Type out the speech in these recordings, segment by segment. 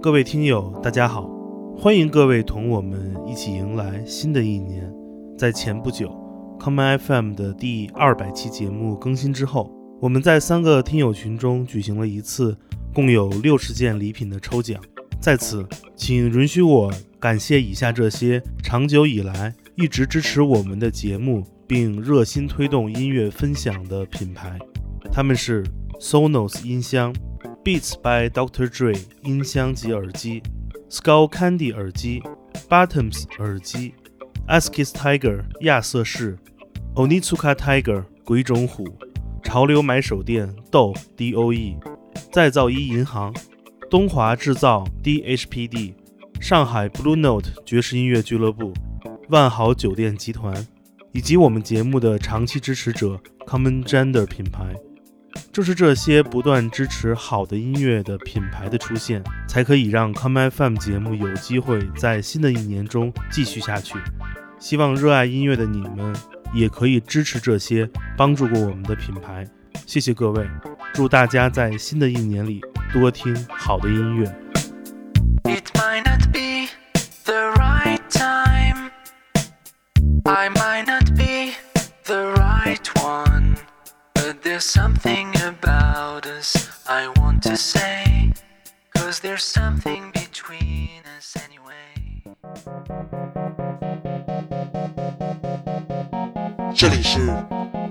各位听友，大家好，欢迎各位同我们一起迎来新的一年。在前不久，Come FM 的第二百期节目更新之后，我们在三个听友群中举行了一次共有六十件礼品的抽奖。在此，请允许我感谢以下这些长久以来一直支持我们的节目，并热心推动音乐分享的品牌，他们是 Sonos 音箱。Beats by Dr. Dre 音箱及耳机，Skull Candy 耳机，Bottoms 耳机，Askis Tiger 亚瑟士，Onitsuka Tiger 鬼冢虎，潮流买手店豆 DOE，再造一银行，东华制造 DHPD，上海 Blue Note 爵士音乐俱乐部，万豪酒店集团，以及我们节目的长期支持者 Common Gender 品牌。正是这些不断支持好的音乐的品牌的出现，才可以让 Come FM 节目有机会在新的一年中继续下去。希望热爱音乐的你们也可以支持这些帮助过我们的品牌。谢谢各位，祝大家在新的一年里多听好的音乐。There's something between us anyway. 这里是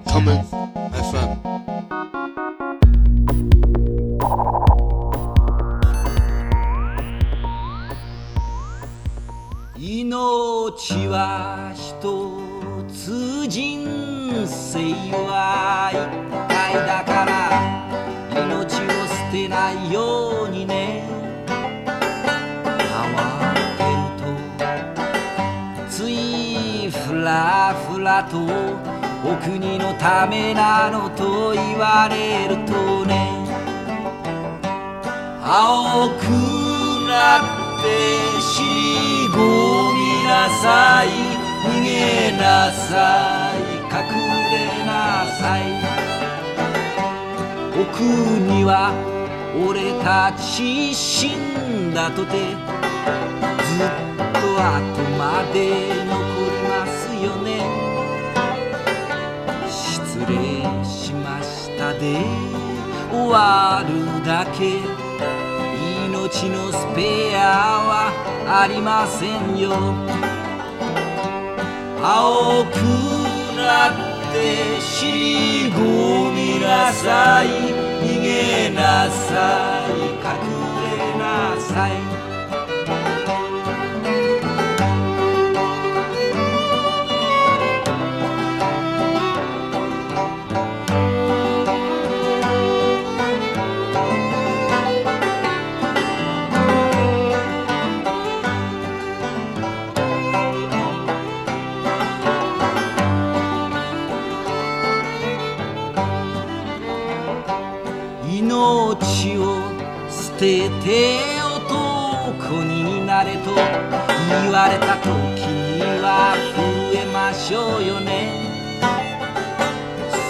Common FM。命は一つ人生は一回だから命を捨てないようにねらふらとお国のためなのと言われるとね。青くなって尻込みなさい。逃げなさい。隠れなさい。奥には俺たち死んだとてずっと後まで残よね。失礼しましたで。終わるだけ。命のスペアはありませんよ。青くなって尻込みなさい。逃げなさい。隠れなさい。捨てて男になれと言われた時には増えましょうよね。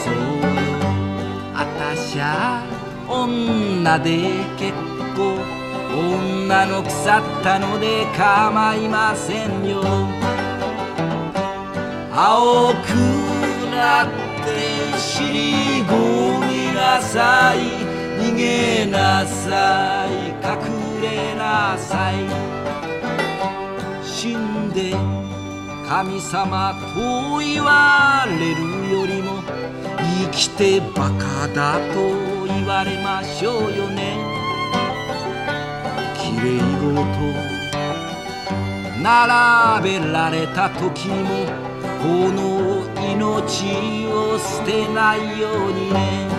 そうよ。あたしゃ女で結構女の腐ったので構いませんよ。青くなって尻込みなさい。逃げなさい。隠れなさい。死んで神様と言われるよりも生きてバカだと言われましょうよね。きれい事並べられた時もこの命を捨てないようにね。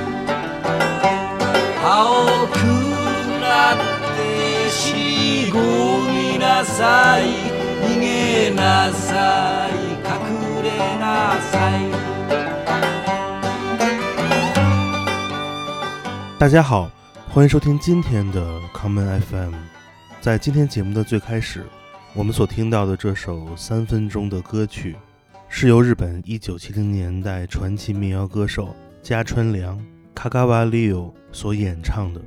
青くなって尻込みなさい逃げなさい隠れなさい大家好，欢迎收听今天的 Common FM。在今天节目的最开始，我们所听到的这首三分钟的歌曲，是由日本一九七零年代传奇民谣歌手加川良。 卡卡瓦利欧所演唱的。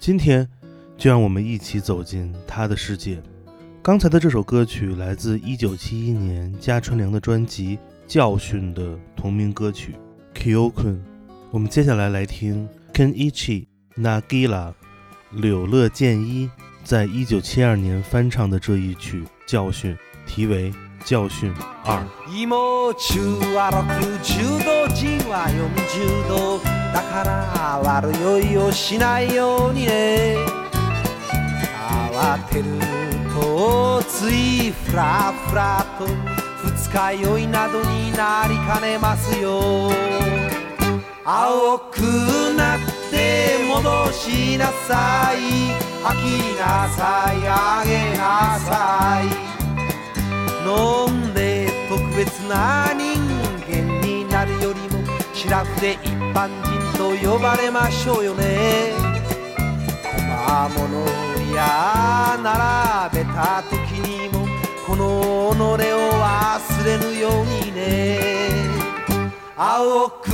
今天就让我们一起走进他的世界。刚才的这首歌曲来自1971年加春良的专辑《教训》的同名歌曲《Kyokun》。我们接下来来听 Kenichi Nagila 柳乐健一在一九七二年翻唱的这一曲《教训》，题为《教训二》。芋中は60度人は40度だから悪酔いをしないようにね。慌てるとついフラフラと二日酔いなどになりかねますよ。青くなって戻しなさい。吐きなさい。あげなさい。飲んで特別な人間になるよりもシラフで一般人と呼ばれましょうよね。小物や並べた時にもこの己を忘れぬようにね。青く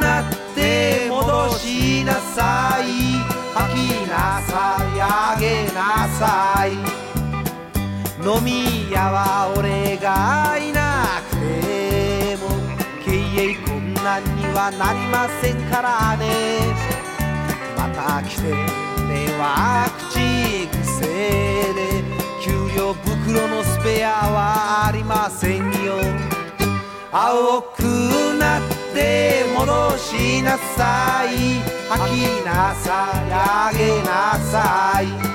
なって戻しなさい。吐きなさいあげなさい。飲み屋は俺がいなくても経営困難にはなりませんからね。また来てねは口癖で給料袋のスペアはありませんよ。青くなって戻しなさい。吐きなさい。あげなさい。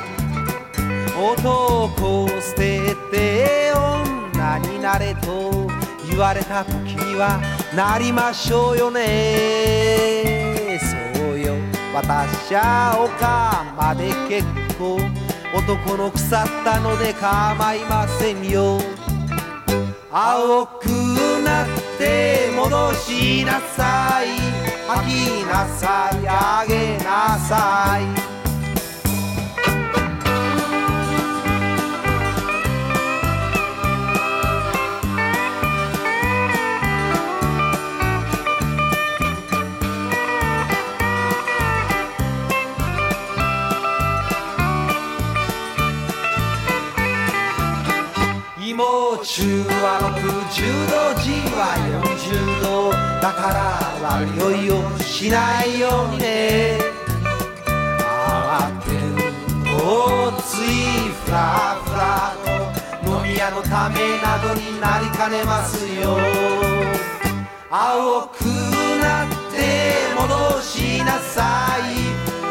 男を捨てて女になれと言われた時にはなりましょうよね。そうよ。私はおかまで結構男の腐ったので構いませんよ。青くなって戻しなさい。吐きなさい。あげなさい。芋中は60度じは40度だから悪酔いをしないようにね。慌てるとついフラフラと飲み屋のためなどになりかねますよ。青くなって戻しなさい。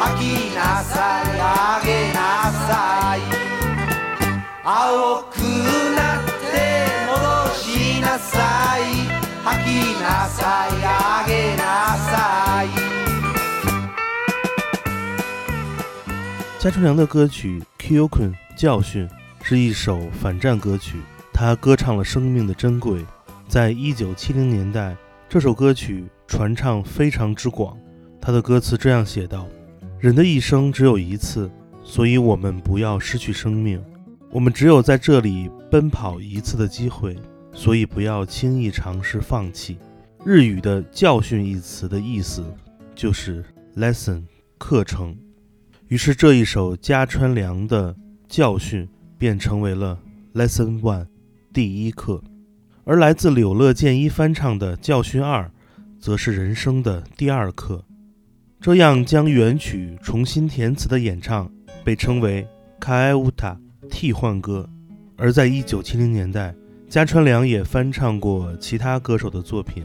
吐きなさい。あげなさい。青く加川良的歌曲《Kyokun 教训》是一首反战歌曲，他歌唱了生命的珍贵。在一九七零年代，这首歌曲传唱非常之广。他的歌词这样写道：“人的一生只有一次，所以我们不要失去生命。我们只有在这里奔跑一次的机会，所以不要轻易尝试放弃。”日语的“教训”一词的意思就是 lesson 课程。于是这一首加川良的教训便成为了 Lesson One 第一课，而来自柳乐健一翻唱的教训二，则是人生的第二课。这样将原曲重新填词的演唱被称为 Kaiuta 替换歌。而在一九七零年代，加川良也翻唱过其他歌手的作品。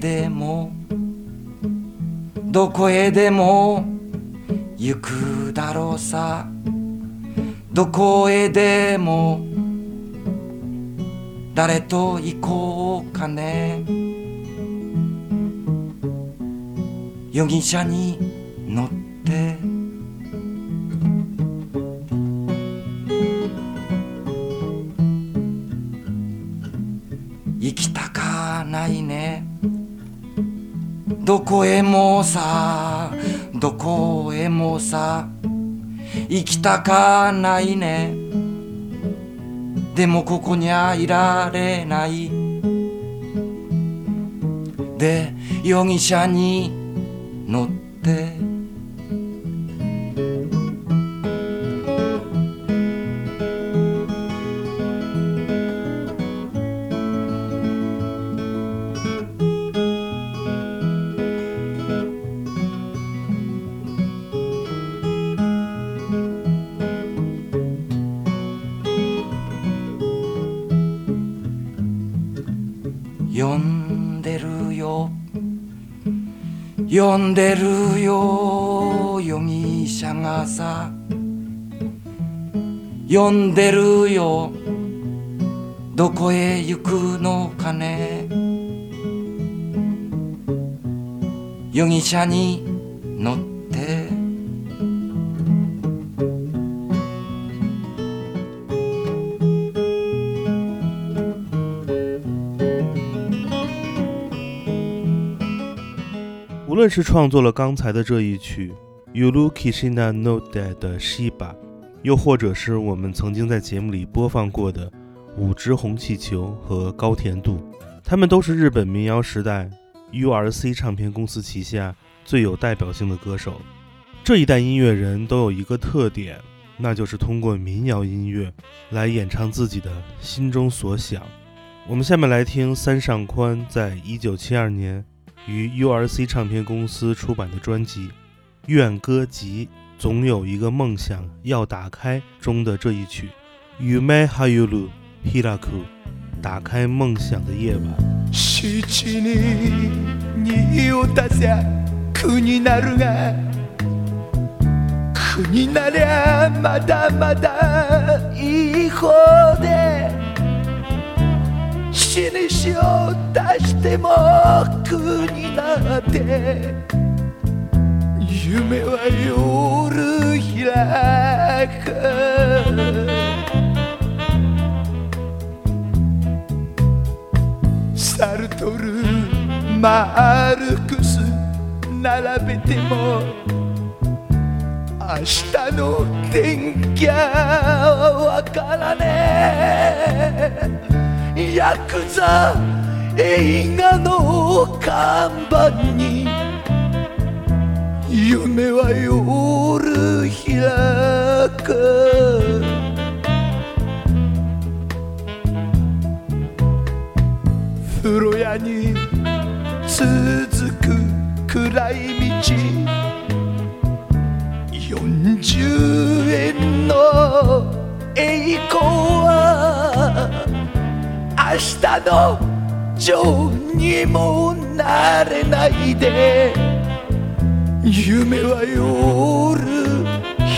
でもどこへでも行くだろうさ。どこへでも誰と行こうかね。容疑者にどこへもさどこへもさ行きたかないね。でもここにはいられない。で容疑者に乗って。呼んでるよ容疑者がさ。呼んでるよどこへ行くのかね。容疑者に乗って论是创作了刚才的这一曲 Yulu Kishina no De 的 Shiba，又或者是我们曾经在节目里播放过的《五只红气球》和《高甜度》，他们都是日本民谣时代 URC 唱片公司旗下最有代表性的歌手。这一代音乐人都有一个特点，那就是通过民谣音乐来演唱自己的心中所想。我们下面来听三上宽在一九七二年于 URC 唱片公司出版的专辑《愿歌集》总有一个梦想要打开中的这一曲《Yume Hayulu Hiraku》，打开梦想的夜晚。七ににを出せ苦になるが苦になりゃまだまだいい方で 死に死を出しても苦になって夢は夜開くサルトルマルクス並べても明日の天気はわからねえヤクザ映画の看板に夢は夜開く。風呂屋に続く暗い道。40円の栄光は明日のジョーにもなれないで。夢は夜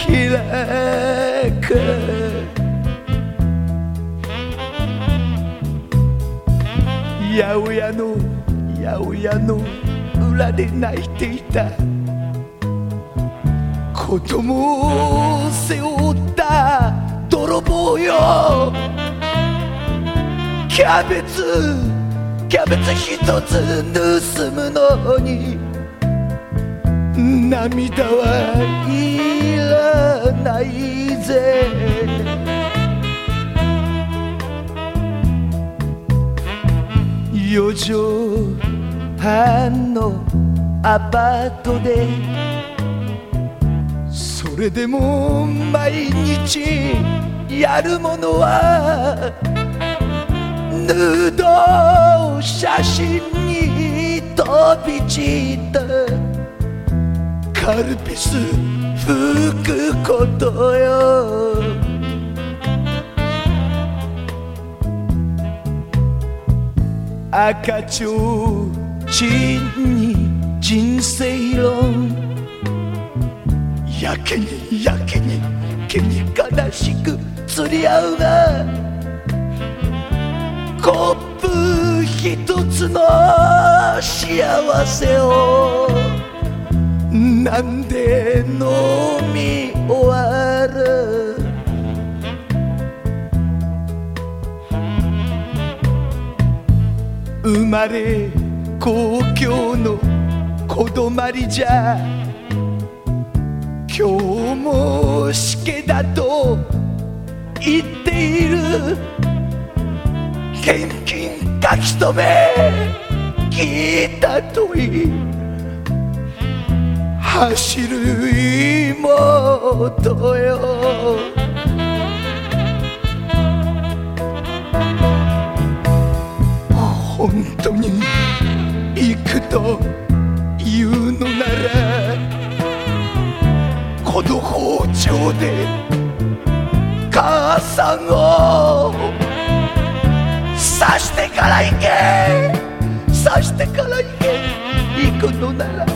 開く。八百屋の八百屋の裏で泣いていた。子供を背負った泥棒よ。キャベツキャベツ一つ盗むのに涙はいらないぜ。四畳半のアパートでそれでも毎日やるものはヌード写真に飛び散った。カルピス吹くことよ。赤ちょうちんに人生論。やけにやけにけに悲しく釣り合うが。コップ一つの幸せをなんで飲み終わる？生まれ故郷の子止まりじゃ今日もしけだと言っている。現金書き留め聞いたとい走る妹よ。本当に行くというのならこの包丁で母さんをしてから行くのなら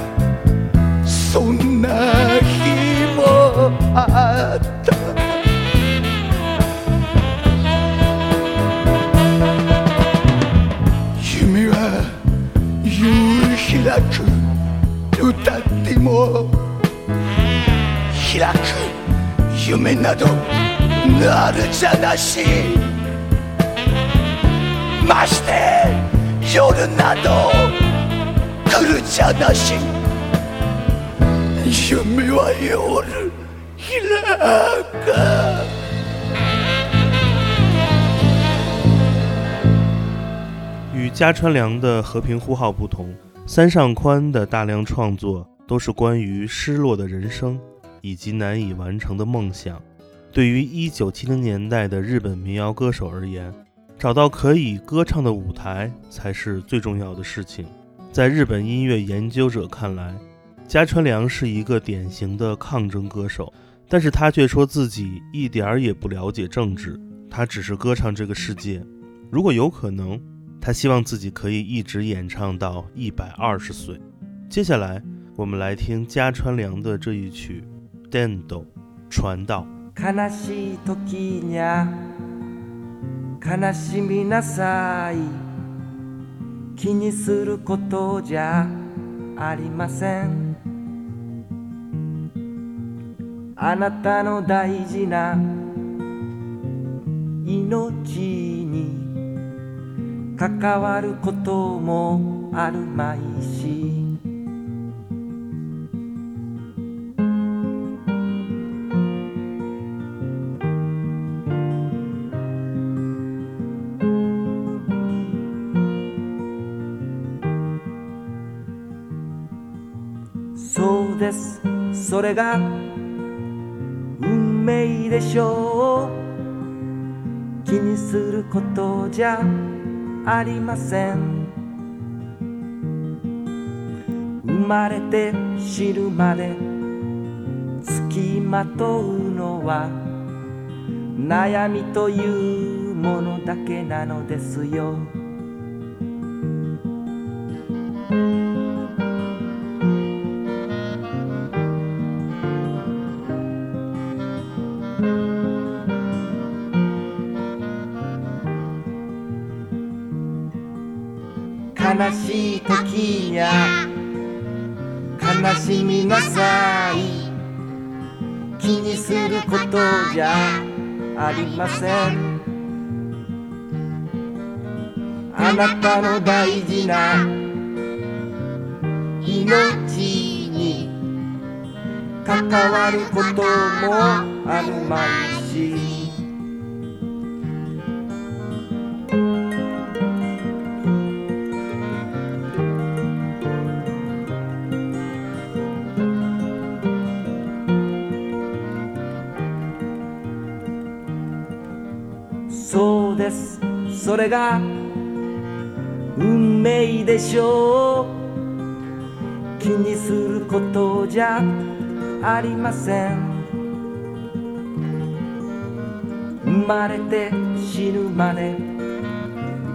そんな日もあった。夢は夕開く歌っても開く。夢などなるじゃなし。まして夜など来るじゃなし夢は夜開か与加川良的《和平呼号》不同，三上宽的大量创作都是关于失落的人生以及难以完成的梦想。对于1970年代的日本民谣歌手而言， 找到可以歌唱的舞台才是最重要的事情。在日本音乐研究者看来，加川良是一个典型的抗争歌手，但是他却说自己一点儿也不了解政治，他只是歌唱这个世界。如果有可能，他希望自己可以一直演唱到一百二十岁。接下来，我们来听加川良的这一曲《Dendo》传道。悲しい時にゃ 悲しみなさい。気にすることじゃありません。あなたの大事な命に関わることもあるまいし。それが運命でしょう。気にすることじゃありません。生まれて死ぬまでつきまとうのは悩みというものだけなのですよ。時にゃ悲しみなさい気にすることじゃありません。あなたの大事な命に関わることもあるまいし。そうです。それが運命でしょう。気にすることじゃありません。生まれて死ぬまで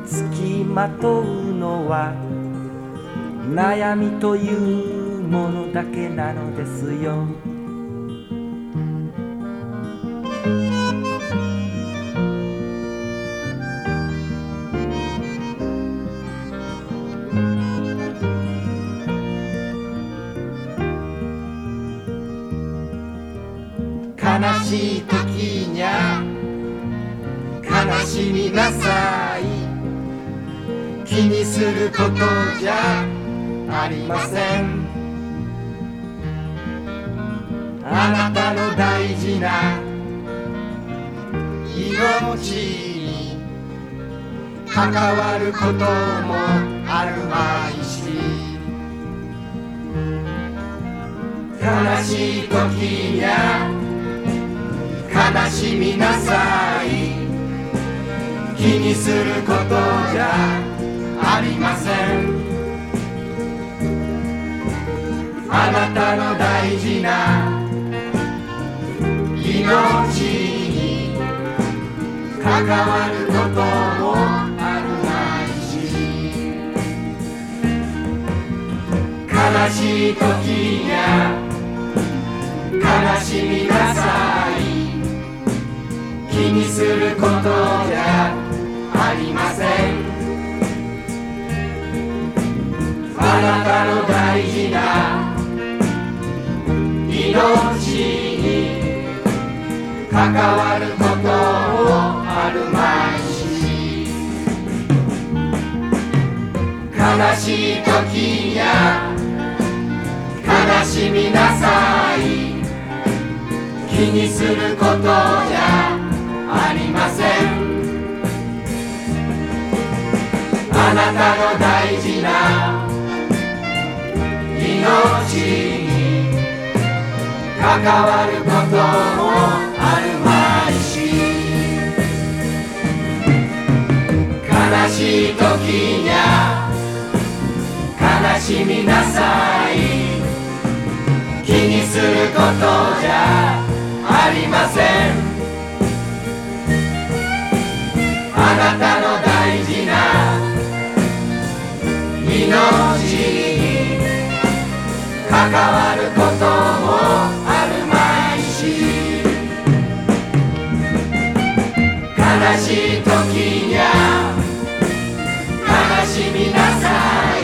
つきまとうのは悩みというものだけなのですよ。ることもあるまいし悲しい時にゃ悲しみなさい。気にすることじゃありません。あなたの大事な命に関わることも悲しい時にゃ悲しみなさい。気にすることじゃありません。あなたの大事な命に関わることもあるまいし。悲しい時にゃ悲しみなさい。気にすることじゃありません。あなたの大事な命に関わることもあるまいし。悲しい時にゃ悲しみなさい。にすることじゃありません。あなたの大事な命に関わることもあるまいし。悲しい時にゃ悲しみなさい。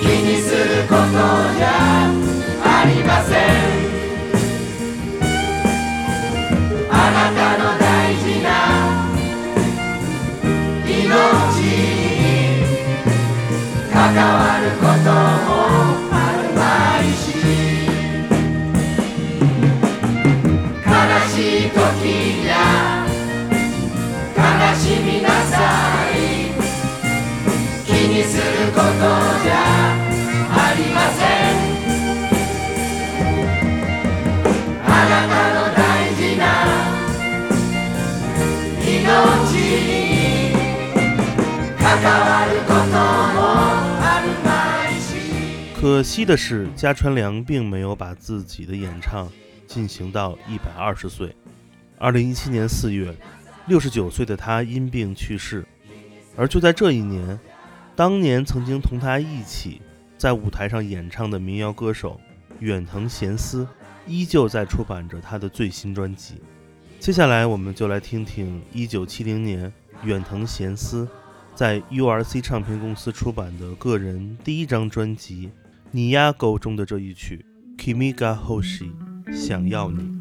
気にすることじゃわることもあるまいし悲しい時にゃ悲しみなさい気にすることじゃありません。あなたの大事な命に関わ可惜的是，加川良并没有把自己的演唱进行到一百二十岁。二零一七年四月，六十九岁的他因病去世。而就在这一年，当年曾经同他一起在舞台上演唱的民谣歌手远藤贤司，依旧在出版着他的最新专辑。接下来，我们就来听听一九七零年远藤贤司在 URC 唱片公司出版的个人第一张专辑《你呀狗》中的这一曲《Kimi ga Hoshi》，想要你。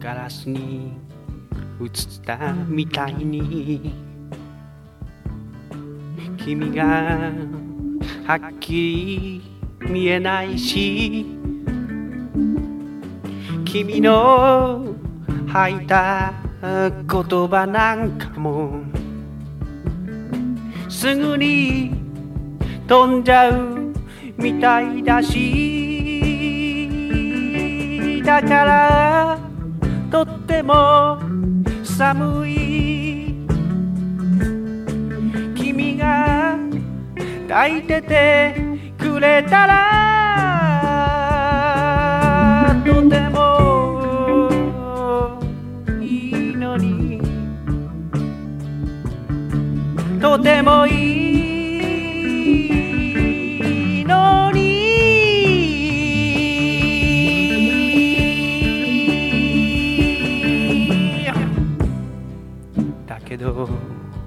ガラスに映ったみたいに君がはっきり見えないし君の吐いた言葉なんかもすぐに飛んじゃうみたいだしだからとっても寒い君が抱いててくれたらとてもいいのにとてもいいけど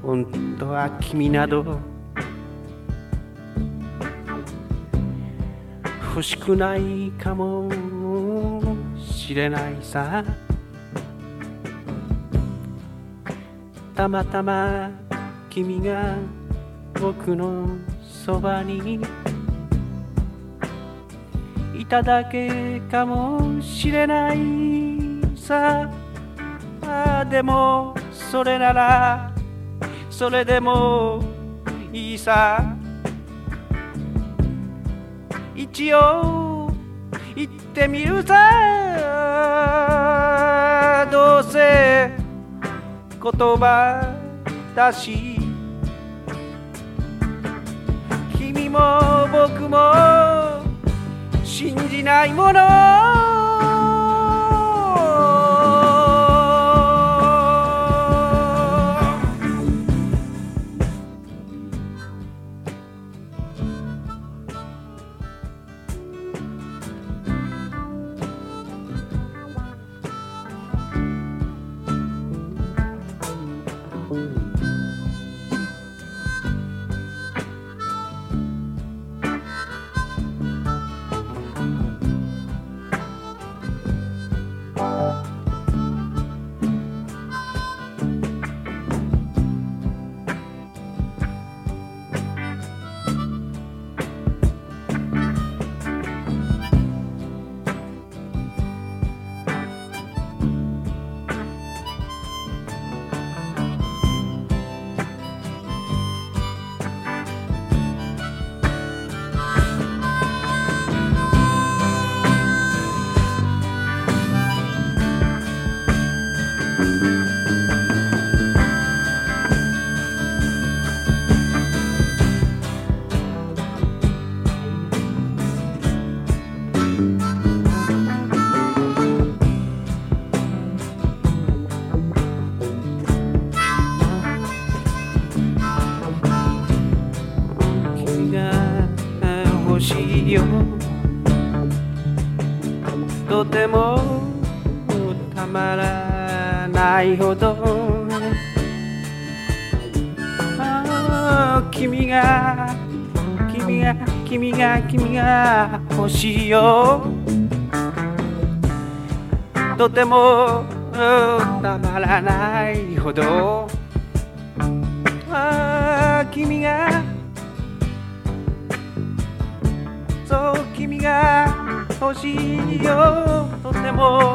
本当は君など欲しくないかもしれないさ。たまたま君が僕のそばにいただけかもしれないさ。でもそれならそれでもいいさ。一応言ってみるさ。どうせ言葉だし。君も僕も信じないもの。ああほど君が君が君が君が欲しいよ。とてもたまらないほど。君が。そう君が欲しいよ。とても。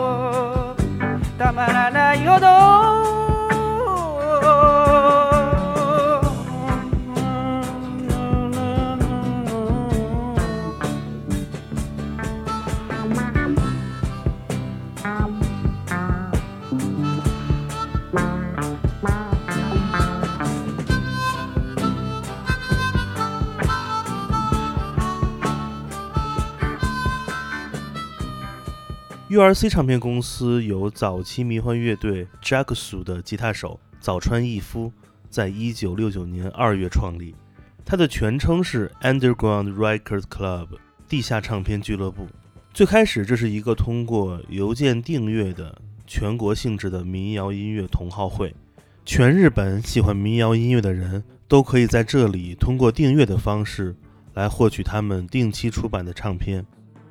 URC 唱片公司由早期迷幻乐队 j a c k s u 的吉他手早川义夫在一九六九年二月创立，它的全称是 Underground Record Club（ 地下唱片俱乐部）。最开始，这是一个通过邮件订阅的全国性质的民谣音乐同好会，全日本喜欢民谣音乐的人都可以在这里通过订阅的方式来获取他们定期出版的唱片。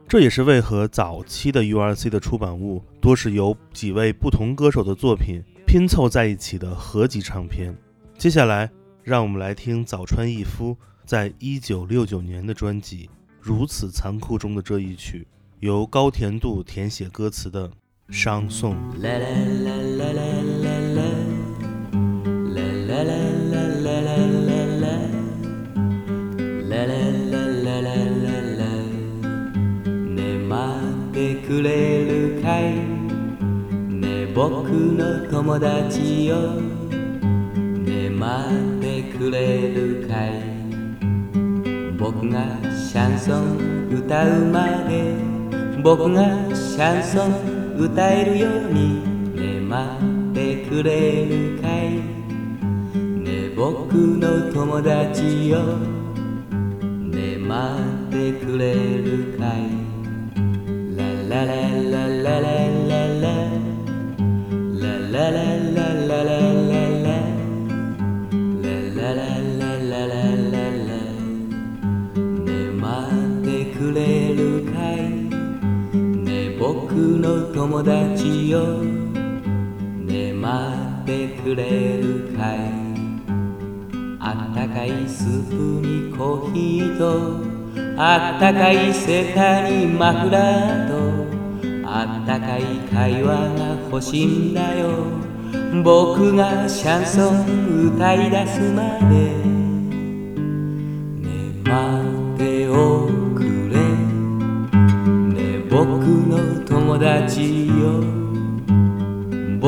这也是为何早期的 urc 的出版物多是由几位不同歌手的作品拼凑在一起的合集唱片。接下来让我们来听早川义夫在一九六九年的专辑如此残酷中的这一曲由高甜度填写歌词的伤颂啦啦啦啦啦僕の友達よ。ね待ってくれるかい。僕がシャンソン歌うまで。僕がシャンソン歌えるように。ね待ってくれるかい。ね僕の友達よ。ね待ってくれるかい。ララララララ。友達よ。ね待ってくれるかい。あったかいスープにコーヒーとあったかいセカにマフラーとあったかい会話が欲しいんだよ。僕がシャンソン歌い出すまで。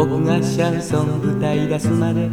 僕がシャンソン歌い出すまで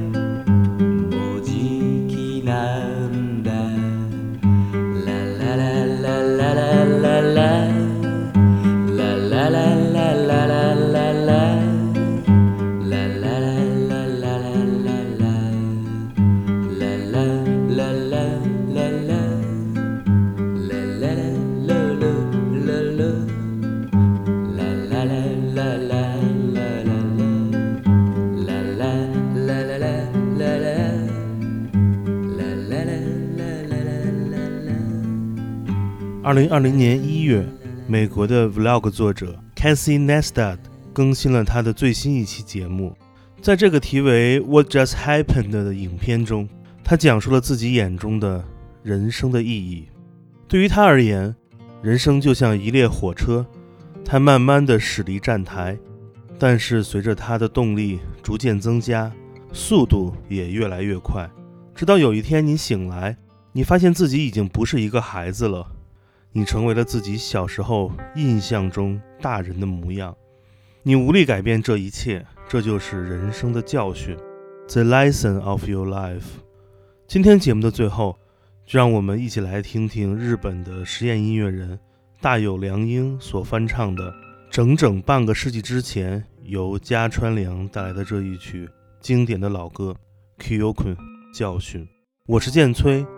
零二零年一月，美国的 Vlog 作者 Cassie Neistat 更新了他的最新一期节目。在这个题为《What Just Happened》的影片中，他讲述了自己眼中的人生的意义。对于他而言，人生就像一列火车，它慢慢的驶离站台，但是随着它的动力逐渐增加，速度也越来越快，直到有一天你醒来，你发现自己已经不是一个孩子了。你成为了自己小时候印象中大人的模样，你无力改变这一切，这就是人生的教训，the lesson of your life。今天节目的最后，就让我们一起来听听日本的实验音乐人大友良英所翻唱的整整半个世纪之前由加川良带来的这一曲经典的老歌《Kyokun 教训》。我是剑崔。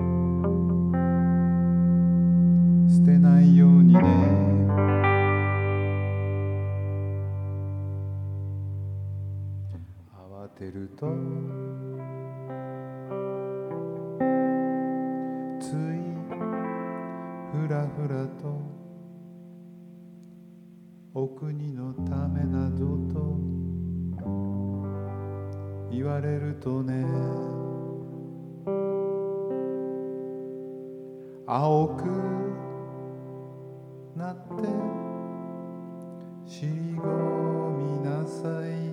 と。ついふらふらとお国のためなどと言われるとね。青くなって尻込みなさい。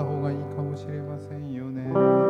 った方がいいかもしれませんよね。